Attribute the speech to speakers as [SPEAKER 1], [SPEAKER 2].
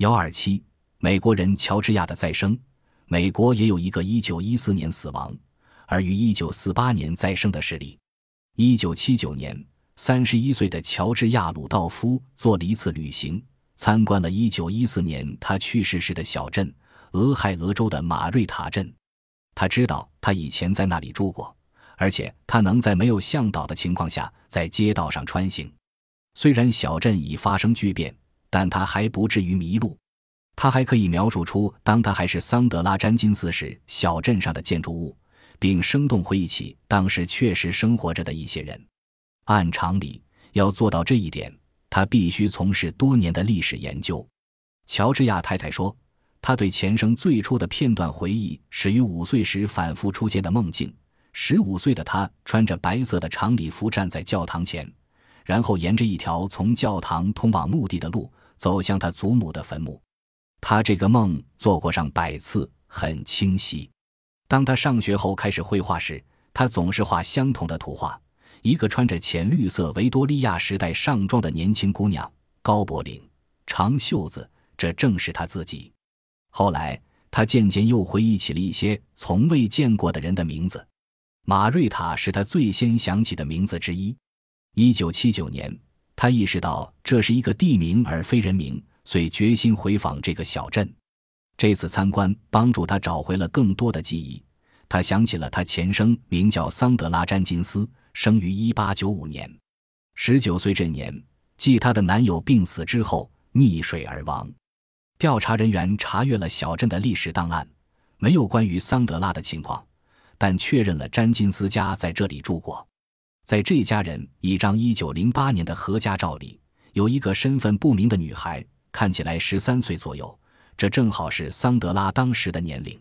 [SPEAKER 1] 幺二七，美国人乔治亚的再生。美国也有一个一九一四年死亡，而于一九四八年再生的事例。一九七九年，三十一岁的乔治亚鲁道夫做了一次旅行，参观了一九一四年他去世时的小镇俄亥俄州的马瑞塔镇。他知道他以前在那里住过，而且他能在没有向导的情况下在街道上穿行。虽然小镇已发生巨变，但他还不至于迷路。他还可以描述出当他还是桑德拉詹金斯时小镇上的建筑物，并生动回忆起当时确实生活着的一些人。按常理，要做到这一点，他必须从事多年的历史研究。乔治亚太太说，他对前生最初的片段回忆始于五岁时反复出现的梦境。十五岁的他穿着白色的长礼服站在教堂前。然后沿着一条从教堂通往墓地的路走向他祖母的坟墓。他这个梦做过上百次，很清晰。当他上学后开始绘画时，他总是画相同的图画：一个穿着浅绿色维多利亚时代上装的年轻姑娘，高脖领、长袖子，这正是他自己。后来，他渐渐又回忆起了一些从未见过的人的名字。马瑞塔是他最先想起的名字之一。一九七九年，他意识到这是一个地名而非人名，遂决心回访这个小镇。这次参观帮助他找回了更多的记忆。他想起了他前生名叫桑德拉·詹金斯，生于一八九五年。十九岁这年，继他的男友病死之后，溺水而亡。调查人员查阅了小镇的历史档案，没有关于桑德拉的情况，但确认了詹金斯家在这里住过。在这家人一张1908年的合家照里，有一个身份不明的女孩，看起来十三岁左右，这正好是桑德拉当时的年龄。